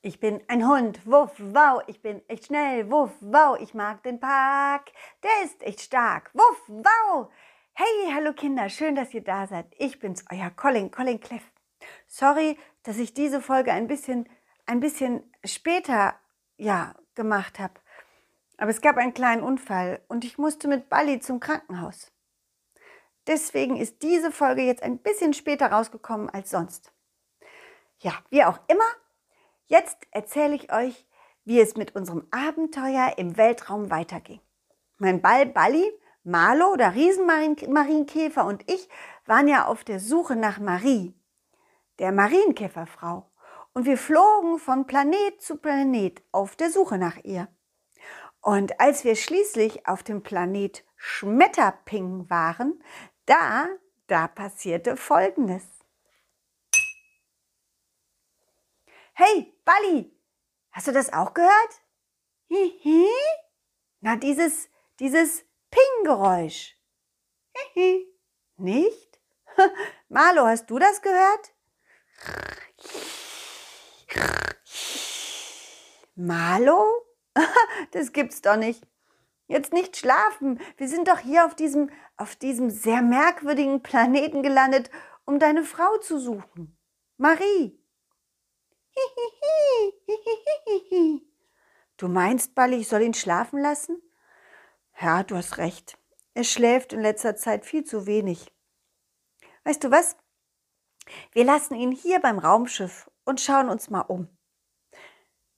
Ich bin ein Hund, wuff, wow, ich bin echt schnell, wuff, wow, ich mag den Park, der ist echt stark, wuff, wow. Hey, hallo Kinder, schön, dass ihr da seid. Ich bin's, euer Colin, Colin Cleff. Sorry, dass ich diese Folge ein bisschen, ein bisschen später, ja, gemacht habe. Aber es gab einen kleinen Unfall und ich musste mit Bali zum Krankenhaus. Deswegen ist diese Folge jetzt ein bisschen später rausgekommen als sonst. Ja, wie auch immer, Jetzt erzähle ich euch, wie es mit unserem Abenteuer im Weltraum weiterging. Mein Ball Balli, Marlo, der Riesenmarienkäfer und ich waren ja auf der Suche nach Marie, der Marienkäferfrau. Und wir flogen von Planet zu Planet auf der Suche nach ihr. Und als wir schließlich auf dem Planet Schmetterping waren, da, da passierte Folgendes. Hey, Bali, hast du das auch gehört? Hihi? Na, dieses, dieses Ping-Geräusch. Hihi. Nicht? Marlo, hast du das gehört? Marlo? Das gibt's doch nicht. Jetzt nicht schlafen. Wir sind doch hier auf diesem, auf diesem sehr merkwürdigen Planeten gelandet, um deine Frau zu suchen. Marie. Du meinst, Balli, ich soll ihn schlafen lassen? Ja, du hast recht. Er schläft in letzter Zeit viel zu wenig. Weißt du was? Wir lassen ihn hier beim Raumschiff und schauen uns mal um.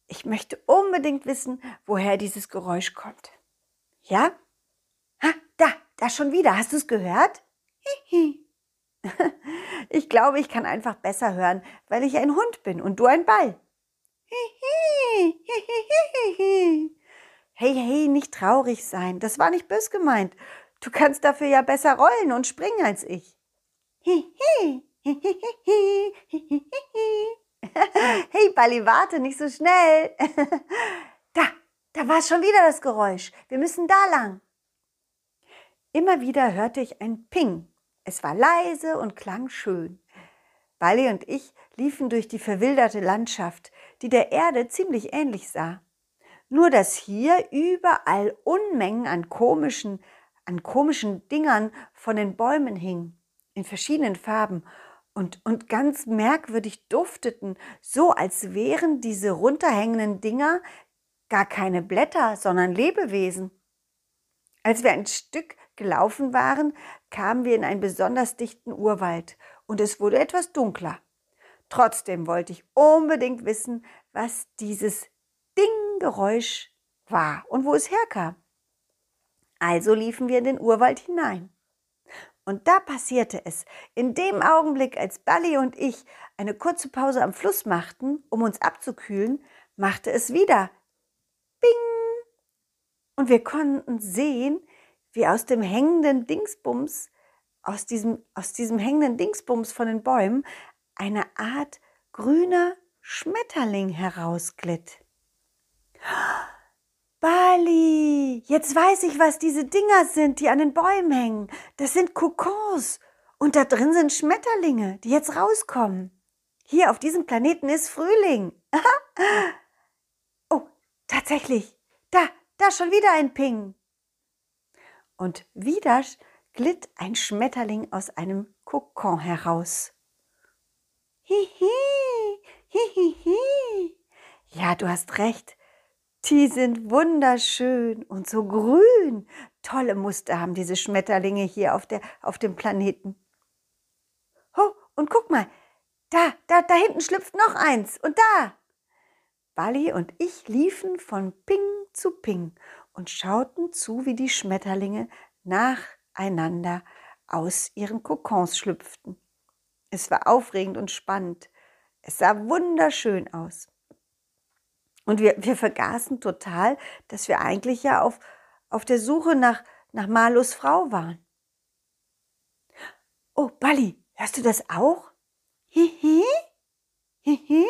Ich möchte unbedingt wissen, woher dieses Geräusch kommt. Ja? Ha, da, da schon wieder. Hast du es gehört? Hihi. Ich glaube, ich kann einfach besser hören, weil ich ein Hund bin und du ein Ball. Hey, hey, nicht traurig sein. Das war nicht bös gemeint. Du kannst dafür ja besser rollen und springen als ich. Hey, Balli, warte nicht so schnell. Da, da war schon wieder das Geräusch. Wir müssen da lang. Immer wieder hörte ich ein Ping es war leise und klang schön. Bali und ich liefen durch die verwilderte Landschaft, die der Erde ziemlich ähnlich sah. Nur dass hier überall Unmengen an komischen, an komischen Dingern von den Bäumen hingen, in verschiedenen Farben und, und ganz merkwürdig dufteten, so als wären diese runterhängenden Dinger gar keine Blätter, sondern Lebewesen. Als wir ein Stück gelaufen waren, kamen wir in einen besonders dichten Urwald und es wurde etwas dunkler. Trotzdem wollte ich unbedingt wissen, was dieses Ding-Geräusch war und wo es herkam. Also liefen wir in den Urwald hinein. Und da passierte es. In dem Augenblick, als Bally und ich eine kurze Pause am Fluss machten, um uns abzukühlen, machte es wieder Bing. Und wir konnten sehen, wie aus dem hängenden Dingsbums, aus diesem, aus diesem hängenden Dingsbums von den Bäumen, eine Art grüner Schmetterling herausglitt. Bali, jetzt weiß ich, was diese Dinger sind, die an den Bäumen hängen. Das sind Kokons. Und da drin sind Schmetterlinge, die jetzt rauskommen. Hier auf diesem Planeten ist Frühling. oh, tatsächlich. Da, da schon wieder ein Ping und wieder glitt ein Schmetterling aus einem Kokon heraus. Hihi, hihihi. Ja, du hast recht. Die sind wunderschön und so grün. Tolle Muster haben diese Schmetterlinge hier auf, der, auf dem Planeten. Oh, und guck mal, da, da, da hinten schlüpft noch eins und da. Bali und ich liefen von Ping zu Ping und schauten zu, wie die Schmetterlinge nacheinander aus ihren Kokons schlüpften. Es war aufregend und spannend. Es sah wunderschön aus. Und wir, wir vergaßen total, dass wir eigentlich ja auf, auf der Suche nach, nach Marlos Frau waren. Oh, Bali, hörst du das auch? Hihi? Hihi?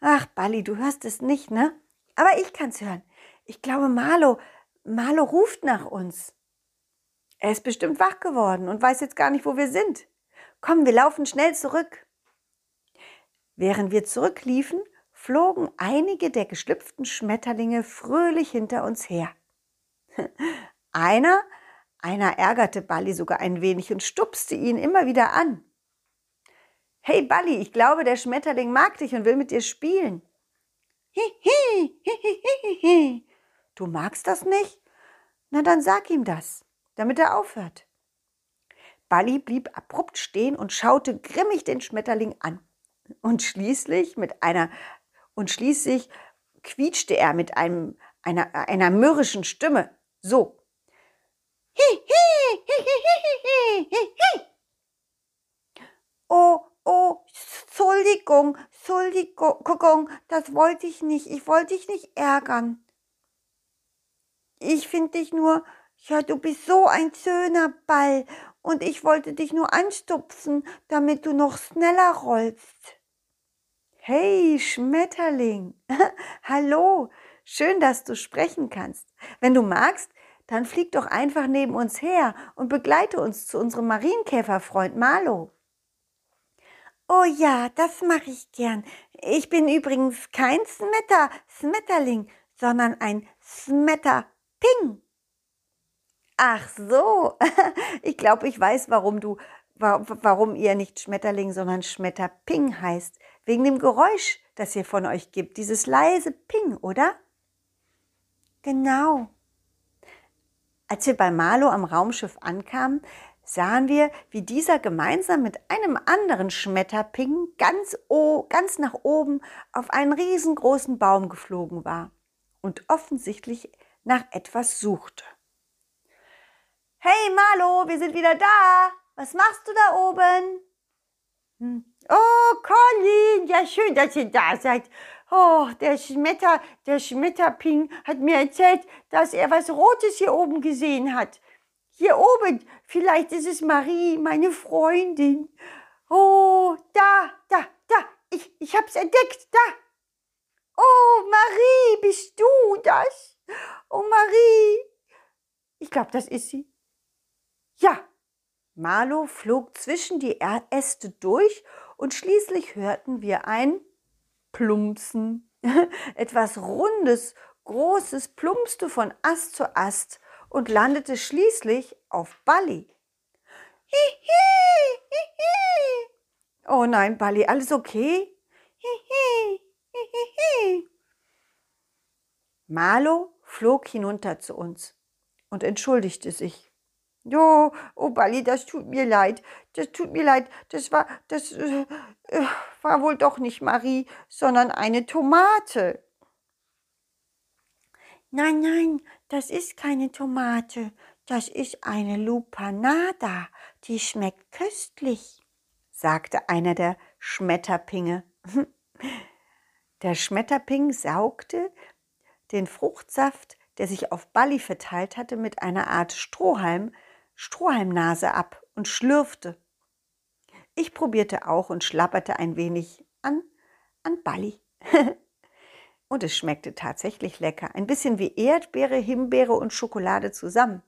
Ach, Bali, du hörst es nicht, ne? Aber ich kann's hören. Ich glaube, Marlo, Marlo ruft nach uns. Er ist bestimmt wach geworden und weiß jetzt gar nicht, wo wir sind. Komm, wir laufen schnell zurück. Während wir zurückliefen, flogen einige der geschlüpften Schmetterlinge fröhlich hinter uns her. Einer, einer ärgerte Balli sogar ein wenig und stupste ihn immer wieder an. Hey Balli, ich glaube, der Schmetterling mag dich und will mit dir spielen. Hihi, hihihihi. Du magst das nicht? Na dann sag ihm das, damit er aufhört. Balli blieb abrupt stehen und schaute grimmig den Schmetterling an. Und schließlich mit einer und schließlich quietschte er mit einem, einer, einer mürrischen Stimme. So. Oh, oh, Entschuldigung, Entschuldigung, das wollte ich nicht. Ich wollte dich nicht ärgern. Ich finde dich nur, ja, du bist so ein schöner Ball und ich wollte dich nur anstupfen, damit du noch schneller rollst. Hey, Schmetterling. Hallo. Schön, dass du sprechen kannst. Wenn du magst, dann flieg doch einfach neben uns her und begleite uns zu unserem Marienkäferfreund Marlo. Oh ja, das mache ich gern. Ich bin übrigens kein Smetter, Smetterling, sondern ein Smetterping. Ach so, ich glaube, ich weiß, warum du, warum ihr nicht Schmetterling, sondern Schmetterping heißt. Wegen dem Geräusch, das ihr von euch gibt, dieses leise Ping, oder? Genau. Als wir bei Marlo am Raumschiff ankamen, sahen wir, wie dieser gemeinsam mit einem anderen Schmetterping ganz, ganz nach oben auf einen riesengroßen Baum geflogen war und offensichtlich nach etwas suchte. Hey Marlo, wir sind wieder da. Was machst du da oben? Hm. Oh, Colin, ja schön, dass ihr da seid. Oh, der Schmetter, der Schmetterping hat mir erzählt, dass er was Rotes hier oben gesehen hat. Hier oben, vielleicht ist es Marie, meine Freundin. Oh, da, da, da, ich, ich hab's entdeckt, da. Oh, Marie, bist du das? Oh, Marie. Ich glaube, das ist sie. Ja. Marlo flog zwischen die Äste durch und schließlich hörten wir ein Plumpsen. Etwas Rundes, Großes plumpste von Ast zu Ast und landete schließlich auf Balli. Hihi, hihi. Oh nein, Balli, alles okay? Hihi, hihi. Marlo flog hinunter zu uns und entschuldigte sich. Jo, oh Balli, das tut mir leid. Das tut mir leid. Das war, das äh, äh, war wohl doch nicht Marie, sondern eine Tomate. Nein, nein, das ist keine Tomate. Das ist eine Lupanada. Die schmeckt köstlich, sagte einer der Schmetterpinge. Der Schmetterping saugte den Fruchtsaft, der sich auf Balli verteilt hatte, mit einer Art Strohhalm Strohhalmnase ab und schlürfte. Ich probierte auch und schlapperte ein wenig an, an Balli. und es schmeckte tatsächlich lecker. Ein bisschen wie Erdbeere, Himbeere und Schokolade zusammen.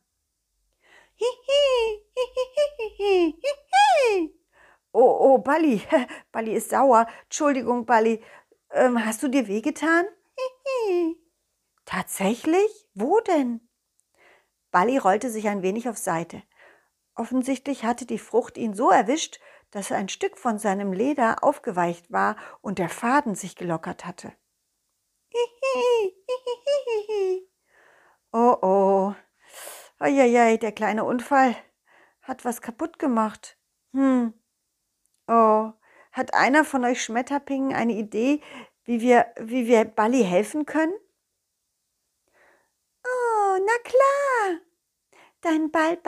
Oh, oh, Balli, Balli ist sauer. Entschuldigung, Balli. Ähm, hast du dir wehgetan? Tatsächlich? Wo denn? Balli rollte sich ein wenig auf Seite. Offensichtlich hatte die Frucht ihn so erwischt, dass ein Stück von seinem Leder aufgeweicht war und der Faden sich gelockert hatte. Oh oh. Eieiei, der kleine Unfall hat was kaputt gemacht. Hm. Oh, hat einer von euch Schmetterpingen eine Idee, wie wir, wie wir Balli helfen können? Na klar. Dein Ball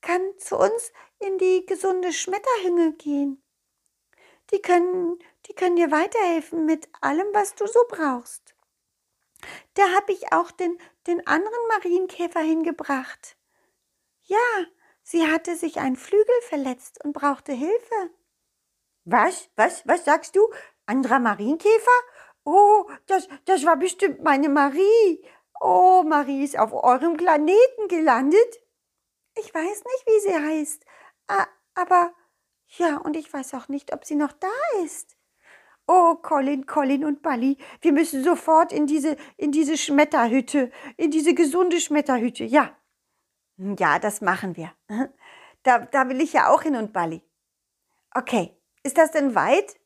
kann zu uns in die gesunde Schmetterhünge gehen. Die können, die können dir weiterhelfen mit allem, was du so brauchst. Da habe ich auch den, den anderen Marienkäfer hingebracht. Ja, sie hatte sich ein Flügel verletzt und brauchte Hilfe. Was, was, was sagst du? Anderer Marienkäfer? Oh, das, das war bestimmt meine Marie. Oh, Marie ist auf eurem Planeten gelandet. Ich weiß nicht, wie sie heißt. Aber ja, und ich weiß auch nicht, ob sie noch da ist. Oh, Colin, Colin und Bali, wir müssen sofort in diese, in diese Schmetterhütte, in diese gesunde Schmetterhütte. Ja. Ja, das machen wir. Da, da will ich ja auch hin und Bali. Okay. Ist das denn weit?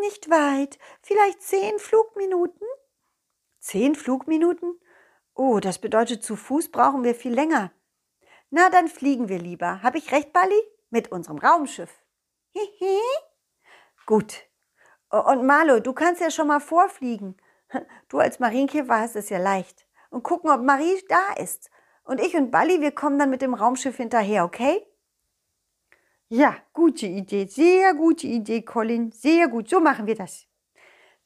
Nicht weit. Vielleicht zehn Flugminuten. Zehn Flugminuten? Oh, das bedeutet, zu Fuß brauchen wir viel länger. Na, dann fliegen wir lieber. Hab ich recht, Bali? Mit unserem Raumschiff. Hihi. Gut. Und Marlo, du kannst ja schon mal vorfliegen. Du als Marienkäfer hast es ja leicht. Und gucken, ob Marie da ist. Und ich und Bali, wir kommen dann mit dem Raumschiff hinterher, okay? Ja, gute Idee. Sehr gute Idee, Colin. Sehr gut. So machen wir das.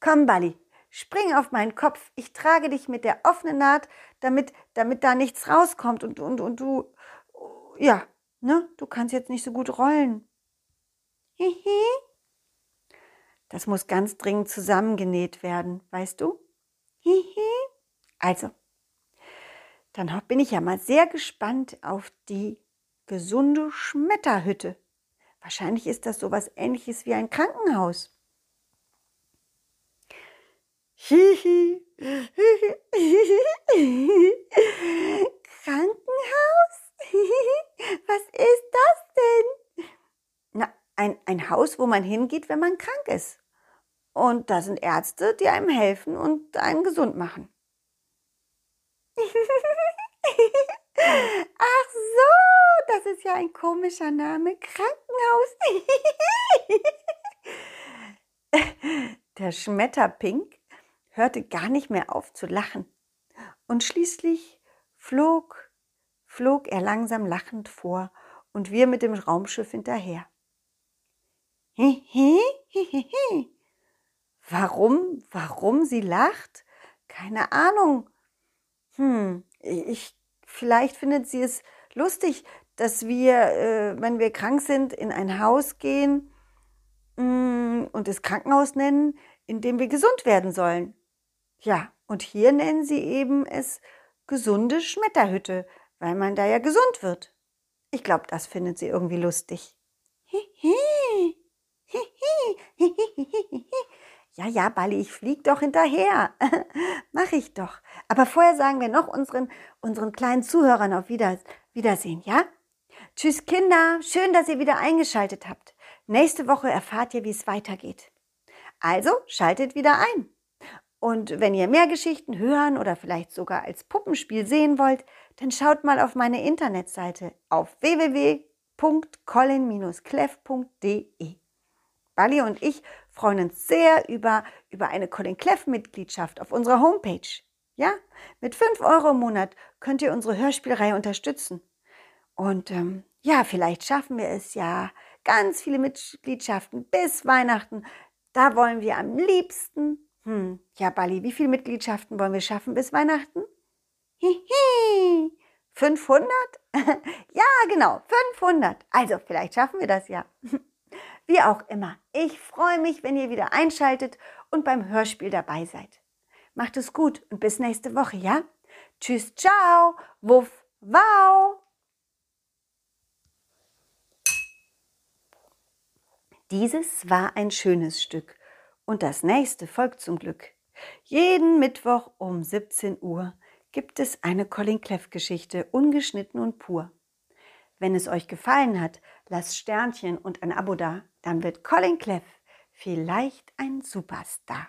Komm, Bali. Spring auf meinen Kopf. Ich trage dich mit der offenen Naht, damit, damit da nichts rauskommt und, und, und du, ja, ne, du kannst jetzt nicht so gut rollen. Hihi. Das muss ganz dringend zusammengenäht werden, weißt du? Hihi. Also, dann bin ich ja mal sehr gespannt auf die gesunde Schmetterhütte. Wahrscheinlich ist das sowas ähnliches wie ein Krankenhaus. Krankenhaus? Was ist das denn? Na, ein, ein Haus, wo man hingeht, wenn man krank ist. Und da sind Ärzte, die einem helfen und einen gesund machen. Ach so, das ist ja ein komischer Name. Krankenhaus. Der Schmetterpink hörte gar nicht mehr auf zu lachen. Und schließlich flog, flog er langsam lachend vor und wir mit dem Raumschiff hinterher. Hihi, hihi. Warum, warum sie lacht? Keine Ahnung. Hm, ich vielleicht findet sie es lustig, dass wir, äh, wenn wir krank sind, in ein Haus gehen mh, mm, und das Krankenhaus nennen, in dem wir gesund werden sollen. Ja, und hier nennen sie eben es gesunde Schmetterhütte, weil man da ja gesund wird. Ich glaube, das findet sie irgendwie lustig. Ja, ja, Bali, ich flieg doch hinterher. Mach ich doch. Aber vorher sagen wir noch unseren, unseren kleinen Zuhörern auf Wieder, Wiedersehen, ja? Tschüss, Kinder. Schön, dass ihr wieder eingeschaltet habt. Nächste Woche erfahrt ihr, wie es weitergeht. Also schaltet wieder ein. Und wenn ihr mehr Geschichten hören oder vielleicht sogar als Puppenspiel sehen wollt, dann schaut mal auf meine Internetseite auf www.colin-cleff.de. Bali und ich freuen uns sehr über, über eine Colin Cleff Mitgliedschaft auf unserer Homepage. Ja, mit 5 Euro im Monat könnt ihr unsere Hörspielreihe unterstützen. Und ähm, ja, vielleicht schaffen wir es ja, ganz viele Mitgliedschaften bis Weihnachten. Da wollen wir am liebsten. Hm, ja, Bali, wie viele Mitgliedschaften wollen wir schaffen bis Weihnachten? Hihi, 500? ja, genau, 500. Also, vielleicht schaffen wir das ja. Wie auch immer, ich freue mich, wenn ihr wieder einschaltet und beim Hörspiel dabei seid. Macht es gut und bis nächste Woche, ja? Tschüss, ciao, wuff, wow. Dieses war ein schönes Stück und das nächste folgt zum Glück. Jeden Mittwoch um 17 Uhr gibt es eine Colin Cleff Geschichte, ungeschnitten und pur. Wenn es euch gefallen hat, lasst Sternchen und ein Abo da, dann wird Colin Cleff vielleicht ein Superstar.